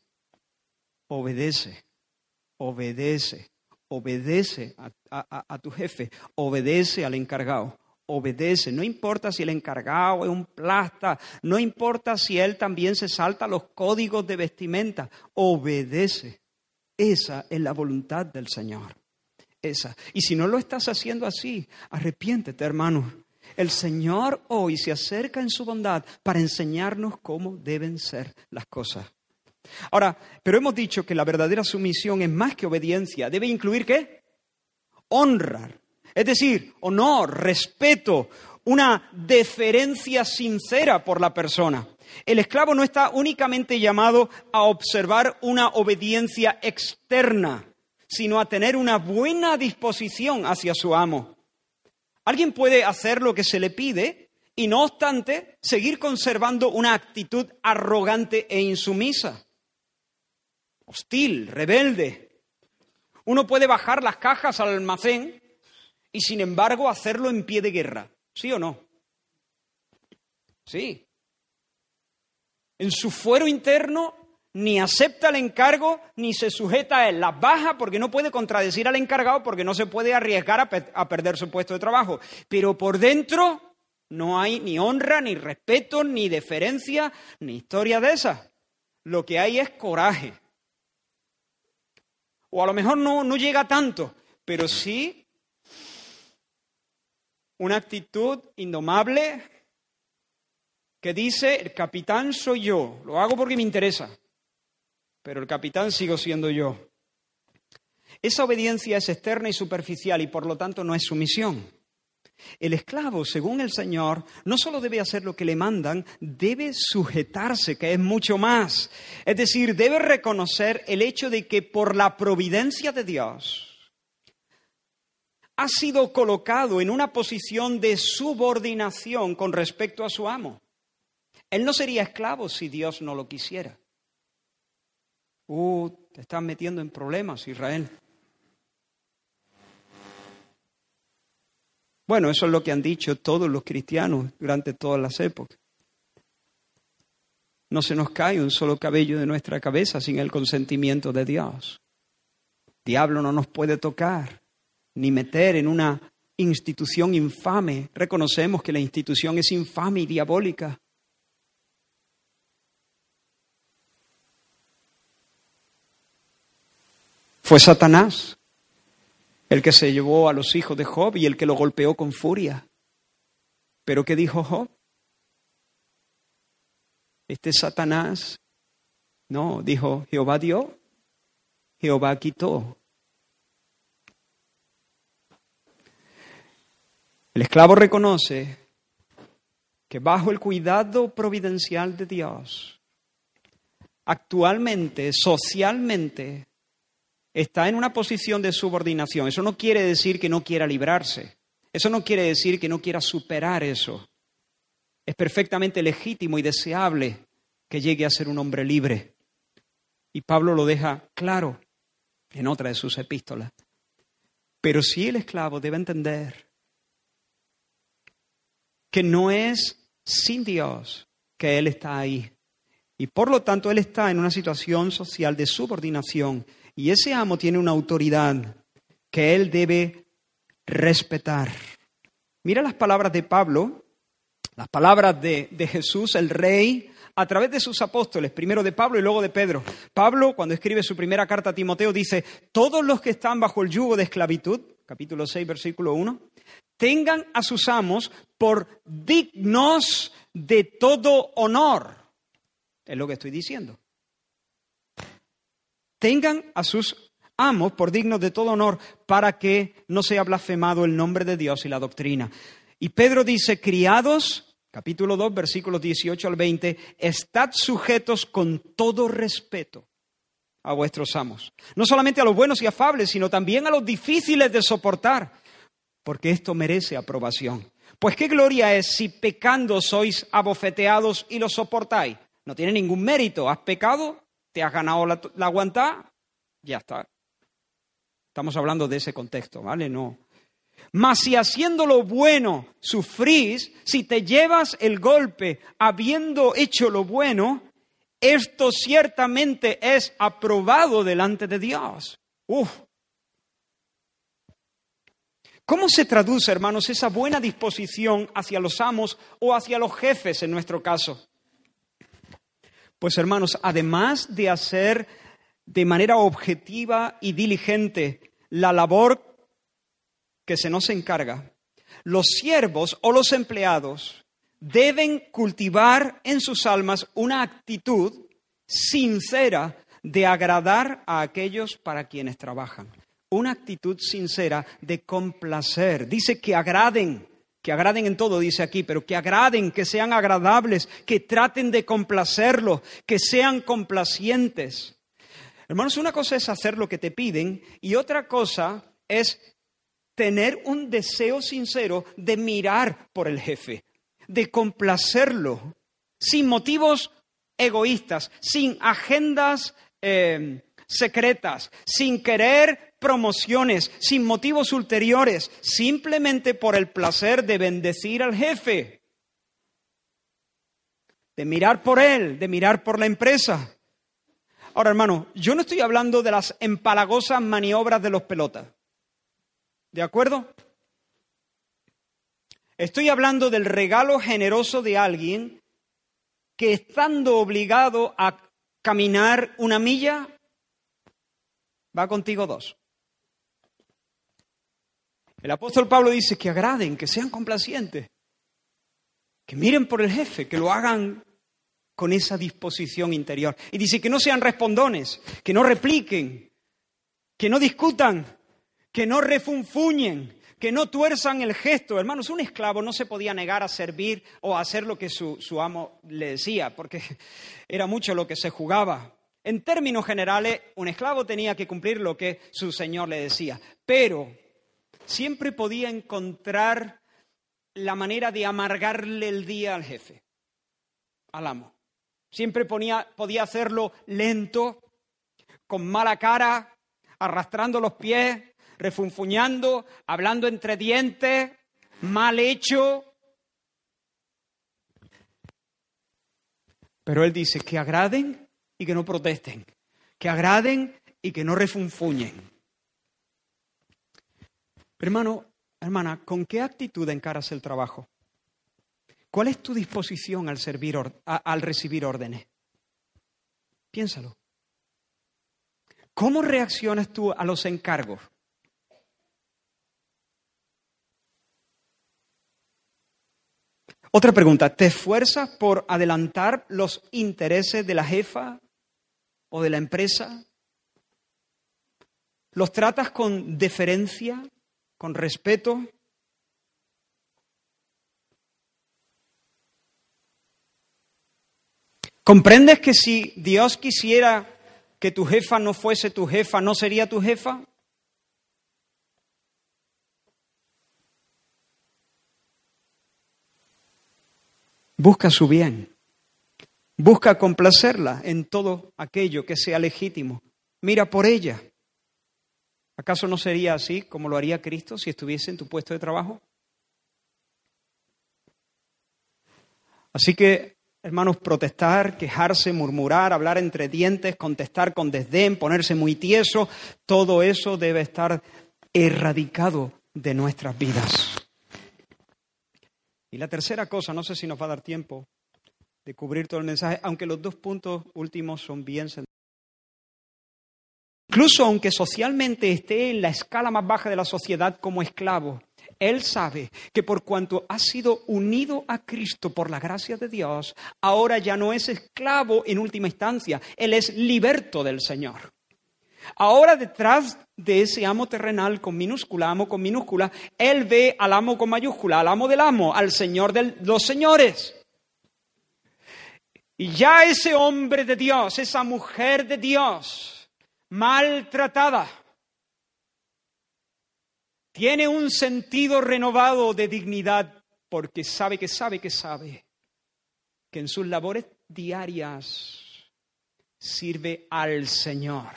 Speaker 2: obedece, obedece, obedece a, a tu jefe, obedece al encargado, obedece. No importa si el encargado es un plasta, no importa si él también se salta los códigos de vestimenta, obedece. Esa es la voluntad del Señor. Esa. Y si no lo estás haciendo así, arrepiéntete, hermano. El Señor hoy se acerca en su bondad para enseñarnos cómo deben ser las cosas. Ahora, pero hemos dicho que la verdadera sumisión es más que obediencia. Debe incluir qué? Honrar es decir, honor, respeto, una deferencia sincera por la persona. El esclavo no está únicamente llamado a observar una obediencia externa, sino a tener una buena disposición hacia su amo. Alguien puede hacer lo que se le pide y no obstante seguir conservando una actitud arrogante e insumisa, hostil, rebelde. Uno puede bajar las cajas al almacén y sin embargo hacerlo en pie de guerra. ¿Sí o no? Sí. En su fuero interno ni acepta el encargo ni se sujeta a él. Las baja porque no puede contradecir al encargado porque no se puede arriesgar a, perder su puesto de trabajo. Pero por dentro no hay ni honra, ni respeto, ni deferencia, ni historia de esa. Lo que hay es coraje. O a lo mejor no, no llega tanto, pero sí una actitud indomable que dice, el capitán soy yo, lo hago porque me interesa, pero el capitán sigo siendo yo. Esa obediencia es externa y superficial y por lo tanto no es sumisión. El esclavo, según el Señor, no solo debe hacer lo que le mandan, debe sujetarse, que es mucho más. Es decir, debe reconocer el hecho de que por la providencia de Dios, ha sido colocado en una posición de subordinación con respecto a su amo. Él no sería esclavo si Dios no lo quisiera. Uh, te estás metiendo en problemas, Israel. Bueno, eso es lo que han dicho todos los cristianos durante todas las épocas. No se nos cae un solo cabello de nuestra cabeza sin el consentimiento de Dios. Diablo no nos puede tocar ni meter en una institución infame. Reconocemos que la institución es infame y diabólica. Fue Satanás el que se llevó a los hijos de Job y el que lo golpeó con furia. Pero ¿qué dijo Job? Este Satanás, no, dijo, Jehová dio, Jehová quitó. El esclavo reconoce que bajo el cuidado providencial de Dios, actualmente, socialmente, está en una posición de subordinación. Eso no quiere decir que no quiera librarse. Eso no quiere decir que no quiera superar eso. Es perfectamente legítimo y deseable que llegue a ser un hombre libre. Y Pablo lo deja claro en otra de sus epístolas. Pero sí el esclavo debe entender que no es sin Dios que él está ahí. Y por lo tanto él está en una situación social de subordinación y ese amo tiene una autoridad que él debe respetar. Mira las palabras de Pablo, las palabras de, Jesús, el rey, a través de sus apóstoles, primero de Pablo y luego de Pedro. Pablo, cuando escribe su primera carta a Timoteo, dice, todos los que están bajo el yugo de esclavitud, capítulo 6, versículo 1, tengan a sus amos por dignos de todo honor. Es lo que estoy diciendo tengan a sus amos por dignos de todo honor para que no sea blasfemado el nombre de Dios y la doctrina. Y Pedro dice, criados, capítulo 2, versículos 18 al 20, estad sujetos con todo respeto a vuestros amos. No solamente a los buenos y afables, sino también a los difíciles de soportar, porque esto merece aprobación. Pues qué gloria es si pecando sois abofeteados y lo soportáis. No tiene ningún mérito. Has pecado, te has ganado la, la ya está. Estamos hablando de ese contexto, ¿vale? No. Mas si haciendo lo bueno sufrís, si te llevas el golpe habiendo hecho lo bueno, esto ciertamente es aprobado delante de Dios. Uf. ¿Cómo se traduce, hermanos, esa buena disposición hacia los amos o hacia los jefes en nuestro caso? Pues hermanos, además de hacer de manera objetiva y diligente la labor que se nos encarga, los siervos o los empleados deben cultivar en sus almas una actitud sincera de agradar a aquellos para quienes trabajan. Una actitud sincera de complacer. Dice que agraden que agraden en todo, dice aquí, pero que agraden, que sean agradables, que traten de complacerlo, que sean complacientes. Hermanos, una cosa es hacer lo que te piden y otra cosa es tener un deseo sincero de mirar por el jefe, de complacerlo, sin motivos egoístas, sin agendas eh, secretas, sin querer promociones, sin motivos ulteriores, simplemente por el placer de bendecir al jefe, de mirar por él, de mirar por la empresa. Ahora, hermano, yo no estoy hablando de las empalagosas maniobras de los pelotas. ¿De acuerdo? Estoy hablando del regalo generoso de alguien que estando obligado a caminar una milla, va contigo dos. El apóstol Pablo dice que agraden, que sean complacientes, que miren por el jefe, que lo hagan con esa disposición interior. Y dice que no sean respondones, que no repliquen, que no discutan, que no refunfuñen, que no tuerzan el gesto. Hermanos, un esclavo no se podía negar a servir o a hacer lo que su, su amo le decía, porque era mucho lo que se jugaba. En términos generales, un esclavo tenía que cumplir lo que su señor le decía, pero siempre podía encontrar la manera de amargarle el día al jefe, al amo. Siempre podía hacerlo lento, con mala cara, arrastrando los pies, refunfuñando, hablando entre dientes, mal hecho. Pero él dice que agraden y que no protesten, que agraden y que no refunfuñen. Hermano, hermana, ¿con qué actitud encaras el trabajo? ¿Cuál es tu disposición al, al recibir órdenes? Piénsalo. ¿Cómo reaccionas tú a los encargos? Otra pregunta, ¿te esfuerzas por adelantar los intereses de la jefa o de la empresa? ¿Los tratas con deferencia, con respeto? ¿Comprendes que si Dios quisiera que tu jefa no fuese tu jefa, no sería tu jefa? Busca su bien. Busca complacerla en todo aquello que sea legítimo. Mira por ella. ¿Acaso no sería así como lo haría Cristo si estuviese en tu puesto de trabajo? Así que, hermanos, protestar, quejarse, murmurar, hablar entre dientes, contestar con desdén, ponerse muy tieso, todo eso debe estar erradicado de nuestras vidas. Y la tercera cosa, no sé si nos va a dar tiempo de cubrir todo el mensaje, aunque los dos puntos últimos son bien Incluso aunque socialmente esté en la escala más baja de la sociedad como esclavo, él sabe que por cuanto ha sido unido a Cristo por la gracia de Dios, ahora ya no es esclavo en última instancia, él es liberto del Señor. Ahora detrás de ese amo terrenal con minúscula, amo con minúscula, él ve al amo con mayúscula, al amo del amo, al Señor de los señores. Y ya ese hombre de Dios, esa mujer de Dios, maltratada, tiene un sentido renovado de dignidad porque sabe que sabe que sabe que en sus labores diarias sirve al Señor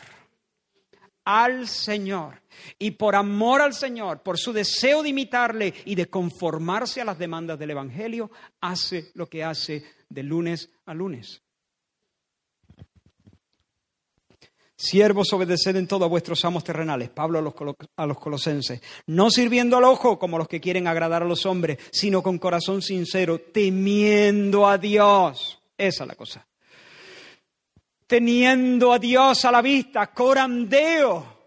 Speaker 2: al Señor. Y por amor al Señor, por su deseo de imitarle y de conformarse a las demandas del Evangelio, hace lo que hace de lunes a lunes. Siervos, obedeced en todo a vuestros amos terrenales, Pablo a los, a los, colosenses, no sirviendo al ojo como los que quieren agradar a los hombres, sino con corazón sincero, temiendo a Dios. Esa es la cosa teniendo a Dios a la vista, corandeo.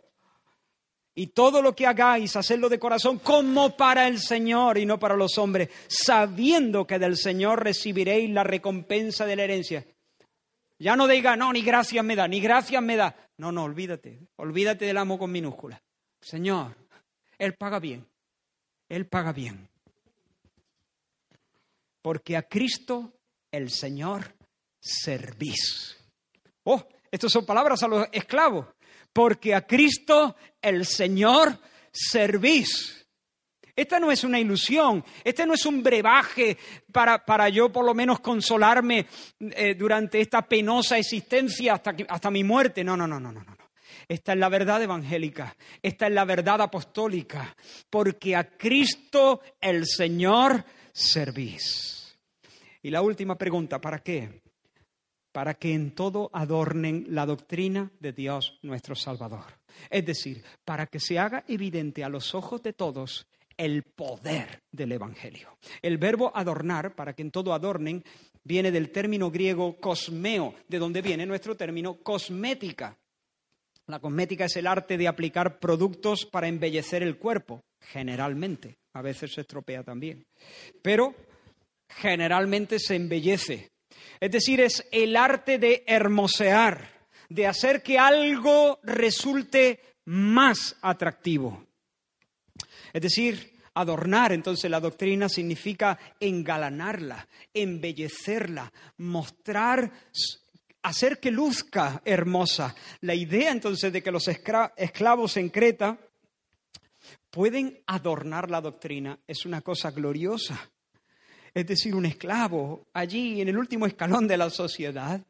Speaker 2: Y todo lo que hagáis, hacerlo de corazón como para el Señor y no para los hombres, sabiendo que del Señor recibiréis la recompensa de la herencia. Ya no diga, no, ni gracias me da, ni gracias me da. No, no, olvídate, olvídate del amo con minúscula. Señor, Él paga bien, Él paga bien. Porque a Cristo el Señor servís. Oh, estas son palabras a los esclavos. Porque a Cristo el Señor servís. Esta no es una ilusión, este no es un brebaje para, para yo por lo menos consolarme eh, durante esta penosa existencia hasta, hasta mi muerte. No, no, no, no, no, no. Esta es la verdad evangélica, esta es la verdad apostólica, porque a Cristo el Señor servís. Y la última pregunta, ¿para qué? para que en todo adornen la doctrina de Dios nuestro Salvador. Es decir, para que se haga evidente a los ojos de todos el poder del Evangelio. El verbo adornar, para que en todo adornen, viene del término griego cosmeo, de donde viene nuestro término cosmética. La cosmética es el arte de aplicar productos para embellecer el cuerpo, generalmente. A veces se estropea también. Pero generalmente se embellece es decir, es el arte de hermosear, de hacer que algo resulte más atractivo. Es decir, adornar, entonces la doctrina significa engalanarla, embellecerla, mostrar, hacer que luzca hermosa. La idea entonces de que los esclavos en Creta pueden adornar la doctrina es una cosa gloriosa es decir, un esclavo allí en el último escalón de la sociedad,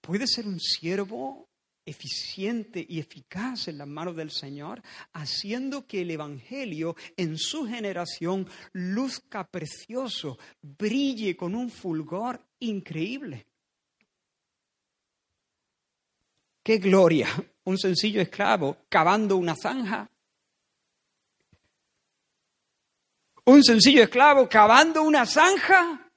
Speaker 2: puede ser un siervo eficiente y eficaz en las manos del Señor, haciendo que el Evangelio en su generación luzca precioso, brille con un fulgor increíble. ¡Qué gloria! Un sencillo esclavo cavando una zanja un sencillo esclavo cavando una zanja.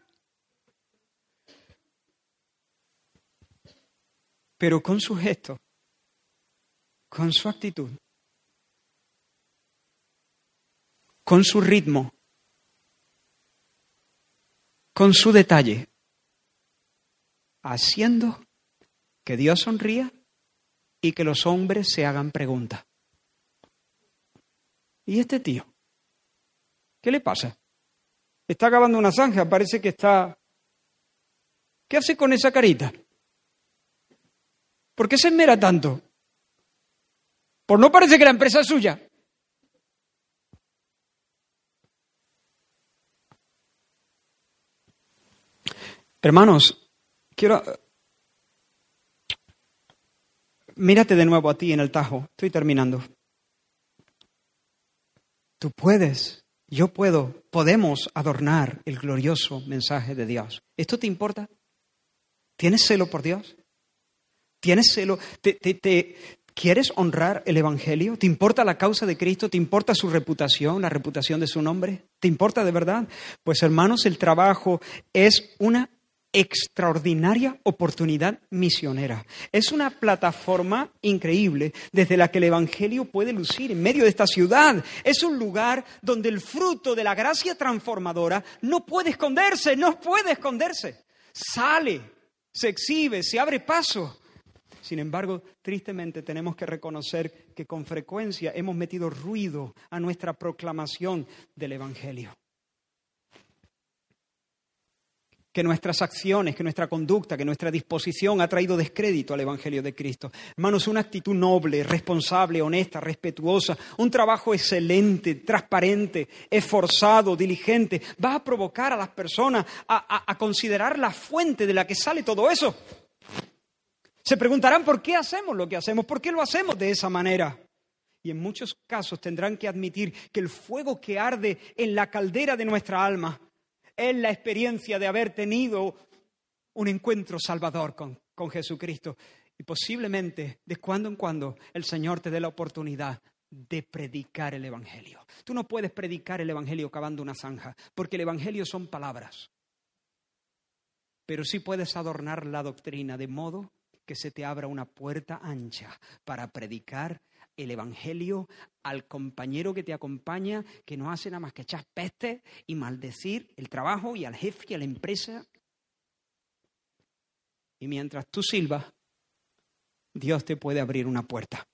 Speaker 2: Pero con su gesto, con su actitud, con su ritmo, con su detalle, haciendo que Dios sonría y que los hombres se hagan preguntas. ¿Y este tío? ¿Qué le pasa? Está acabando una zanja, parece que está... ¿Qué hace con esa carita? ¿Por qué se esmera tanto? Pues no parece que la empresa es suya. Hermanos, quiero... Mírate de nuevo a ti en el tajo. Estoy terminando. Tú puedes, yo puedo, podemos adornar el glorioso mensaje de Dios. ¿Esto te importa? ¿Tienes celo por Dios? ¿Tienes celo? ¿Te, quieres honrar el Evangelio? ¿Te importa la causa de Cristo? ¿Te importa su reputación, la reputación de su nombre? ¿Te importa de verdad? Pues hermanos, el trabajo es una extraordinaria oportunidad misionera. Es una plataforma increíble desde la que el Evangelio puede lucir en medio de esta ciudad. Es un lugar donde el fruto de la gracia transformadora no puede esconderse, no puede esconderse. Sale, se exhibe, se abre paso. Sin embargo, tristemente tenemos que reconocer que con frecuencia hemos metido ruido a nuestra proclamación del Evangelio. que nuestras acciones, que nuestra conducta, que nuestra disposición ha traído descrédito al Evangelio de Cristo. Hermanos, una actitud noble, responsable, honesta, respetuosa, un trabajo excelente, transparente, esforzado, diligente, va a provocar a las personas a, a considerar la fuente de la que sale todo eso. Se preguntarán por qué hacemos lo que hacemos, por qué lo hacemos de esa manera. Y en muchos casos tendrán que admitir que el fuego que arde en la caldera de nuestra alma es la experiencia de haber tenido un encuentro salvador con, con Jesucristo. Y posiblemente de cuando en cuando el Señor te dé la oportunidad de predicar el Evangelio. Tú no puedes predicar el Evangelio cavando una zanja, porque el Evangelio son palabras. Pero sí puedes adornar la doctrina de modo que se te abra una puerta ancha para predicar el Evangelio al compañero que te acompaña, que no hace nada más que echar peste y maldecir el trabajo y al jefe y a la empresa. Y mientras tú silbas, Dios te puede abrir una puerta.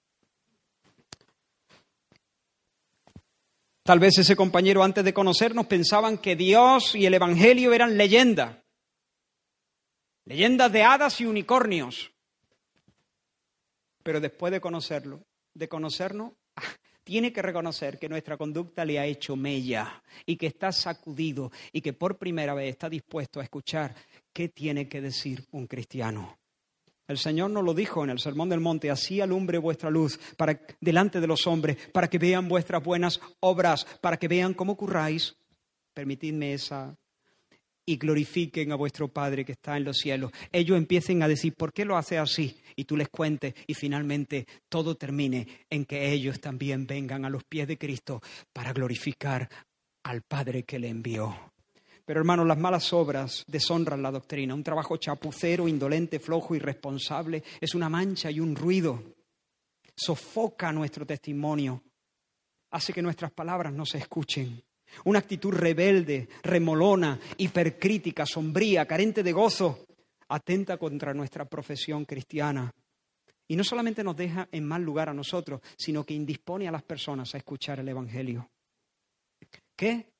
Speaker 2: Tal vez ese compañero antes de conocernos pensaban que Dios y el Evangelio eran leyendas, leyendas de hadas y unicornios. Pero después de conocerlo, de conocernos, tiene que reconocer que nuestra conducta le ha hecho mella y que está sacudido y que por primera vez está dispuesto a escuchar qué tiene que decir un cristiano. El Señor nos lo dijo en el Sermón del Monte, así alumbre vuestra luz para, delante de los hombres, para que vean vuestras buenas obras, para que vean cómo curráis. Permitidme esa y glorifiquen a vuestro Padre que está en los cielos. Ellos empiecen a decir, ¿por qué lo hace así? Y tú les cuentes y finalmente todo termine en que ellos también vengan a los pies de Cristo para glorificar al Padre que le envió. Pero hermanos, las malas obras deshonran la doctrina. Un trabajo chapucero, indolente, flojo, irresponsable, es una mancha y un ruido. Sofoca nuestro testimonio. Hace que nuestras palabras no se escuchen. Una actitud rebelde, remolona, hipercrítica, sombría, carente de gozo, atenta contra nuestra profesión cristiana. Y no solamente nos deja en mal lugar a nosotros, sino que indispone a las personas a escuchar el Evangelio. ¿Qué?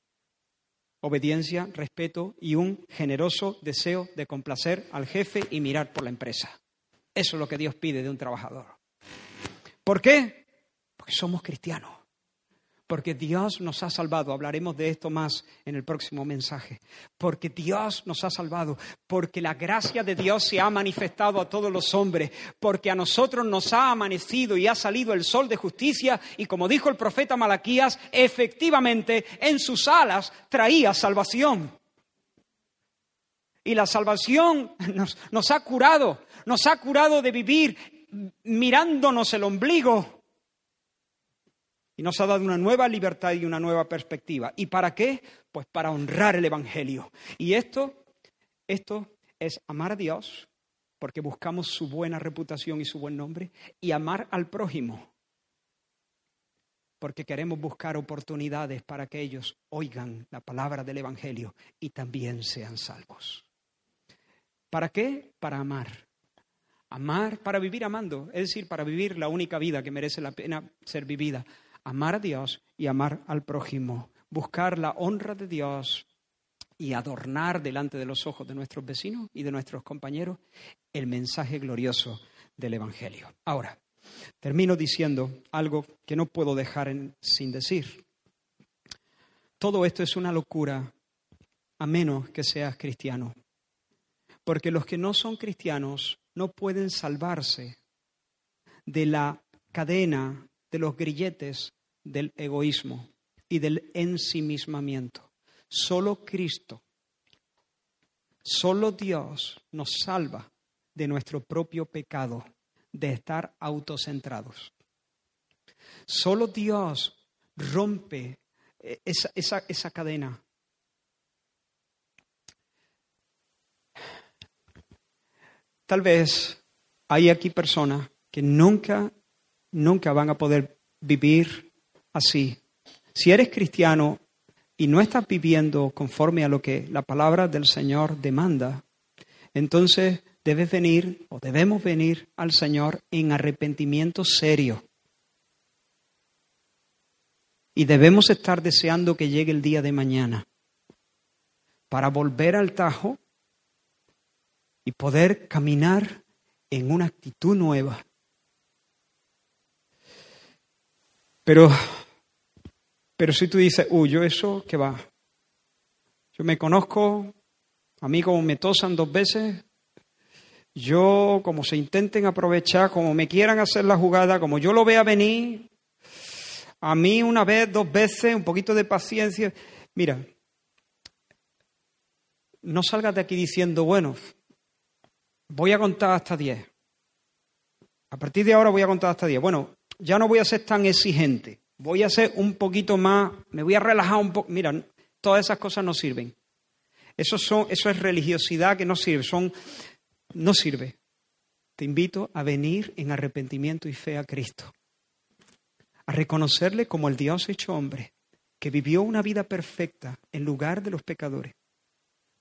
Speaker 2: Obediencia, respeto y un generoso deseo de complacer al jefe y mirar por la empresa. Eso es lo que Dios pide de un trabajador. ¿Por qué? Porque somos cristianos porque Dios nos ha salvado. Hablaremos de esto más en el próximo mensaje. Porque Dios nos ha salvado, porque la gracia de Dios se ha manifestado a todos los hombres, porque a nosotros nos ha amanecido y ha salido el sol de justicia y como dijo el profeta Malaquías, efectivamente en sus alas traía salvación. Y la salvación nos, nos ha curado, nos ha curado de vivir mirándonos el ombligo y nos ha dado una nueva libertad y una nueva perspectiva. ¿Y para qué? Pues para honrar el Evangelio. Y esto, esto es amar a Dios, porque buscamos su buena reputación y su buen nombre, y amar al prójimo, porque queremos buscar oportunidades para que ellos oigan la palabra del Evangelio y también sean salvos. ¿Para qué? Para amar. Amar, para vivir amando, es decir, para vivir la única vida que merece la pena ser vivida. Amar a Dios y amar al prójimo. Buscar la honra de Dios y adornar delante de los ojos de nuestros vecinos y de nuestros compañeros el mensaje glorioso del Evangelio. Ahora, termino diciendo algo que no puedo dejar sin decir. Todo esto es una locura a menos que seas cristiano. Porque los que no son cristianos no pueden salvarse de la cadena, de los grilletes del egoísmo y del ensimismamiento. Solo Cristo, solo Dios nos salva de nuestro propio pecado, de estar autocentrados. Solo Dios rompe eh, esa, esa, esa cadena. Tal vez hay aquí personas que nunca, nunca van a poder vivir así. Si eres cristiano y no estás viviendo conforme a lo que la palabra del Señor demanda, entonces debes venir o debemos venir al Señor en arrepentimiento serio. Y debemos estar deseando que llegue el día de mañana para volver al tajo y poder caminar en una actitud nueva. Pero pero si tú dices, uy, yo eso, ¿qué va? Yo me conozco, a mí como me tosan dos veces, yo como se intenten aprovechar, como me quieran hacer la jugada, como yo lo vea venir, a mí una vez, dos veces, un poquito de paciencia. Mira, no salgas de aquí diciendo, bueno, voy a contar hasta diez. A partir de ahora voy a contar hasta diez. Bueno, ya no voy a ser tan exigente voy a ser un poquito más, me voy a relajar un poco. Mira, todas esas cosas no sirven. Eso, son, eso es religiosidad que no sirve, son, no sirve. Te invito a venir en arrepentimiento y fe a Cristo, a reconocerle como el Dios hecho hombre, que vivió una vida perfecta en lugar de los pecadores,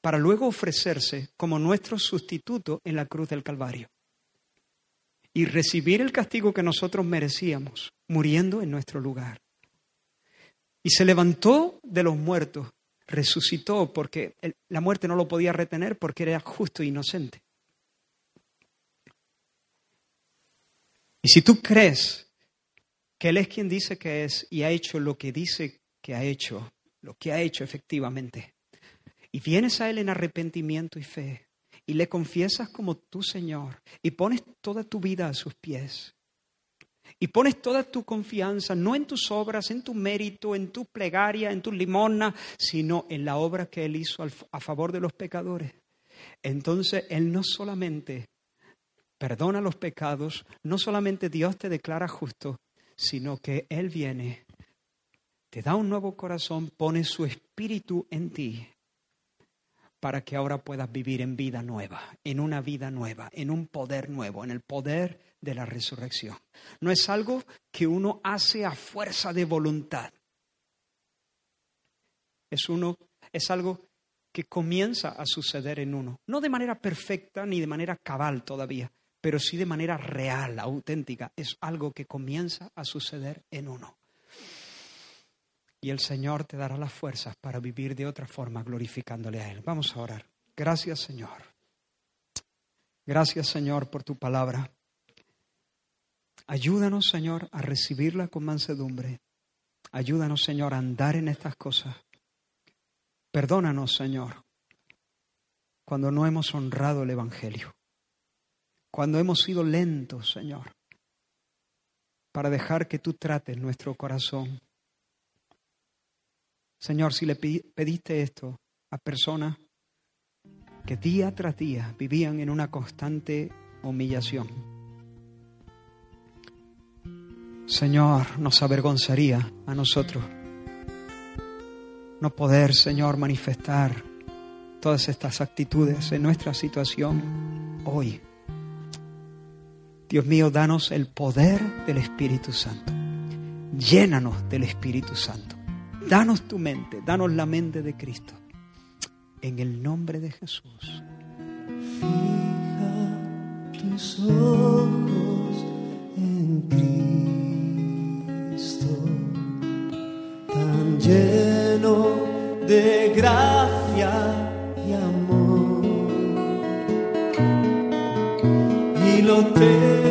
Speaker 2: para luego ofrecerse como nuestro sustituto en la cruz del Calvario y recibir el castigo que nosotros merecíamos, muriendo en nuestro lugar. Y se levantó de los muertos, resucitó porque la muerte no lo podía retener porque era justo e inocente. Y si tú crees que Él es quien dice que es y ha hecho lo que dice que ha hecho, lo que ha hecho efectivamente, y vienes a Él en arrepentimiento y fe, y le confiesas como tu Señor y pones toda tu vida a sus pies. Y pones toda tu confianza no en tus obras, en tu mérito, en tu plegaria, en tu limosna, sino en la obra que Él hizo a favor de los pecadores. Entonces Él no solamente perdona los pecados, no solamente Dios te declara justo, sino que Él viene, te da un nuevo corazón, pone su espíritu en ti para que ahora puedas vivir en vida nueva, en una vida nueva, en un poder nuevo, en el poder de la resurrección. No es algo que uno hace a fuerza de voluntad. Es uno es algo que comienza a suceder en uno, no de manera perfecta ni de manera cabal todavía, pero sí de manera real, auténtica. Es algo que comienza a suceder en uno y el Señor te dará las fuerzas para vivir de otra forma glorificándole a Él. Vamos a orar. Gracias Señor. Gracias Señor por tu palabra. Ayúdanos Señor a recibirla con mansedumbre. Ayúdanos Señor a andar en estas cosas. Perdónanos Señor cuando no hemos honrado el Evangelio. Cuando hemos sido lentos Señor para dejar que tú trates nuestro corazón Señor, si le pediste esto a personas que día tras día vivían en una constante humillación, Señor, nos avergonzaría a nosotros no poder, Señor, manifestar todas estas actitudes en nuestra situación hoy. Dios mío, danos el poder del Espíritu Santo. Llénanos del Espíritu Santo. Danos tu mente, danos la mente de Cristo. En el nombre de Jesús.
Speaker 3: Fija tus ojos en Cristo, tan lleno de gracia y amor. Y lo terrenal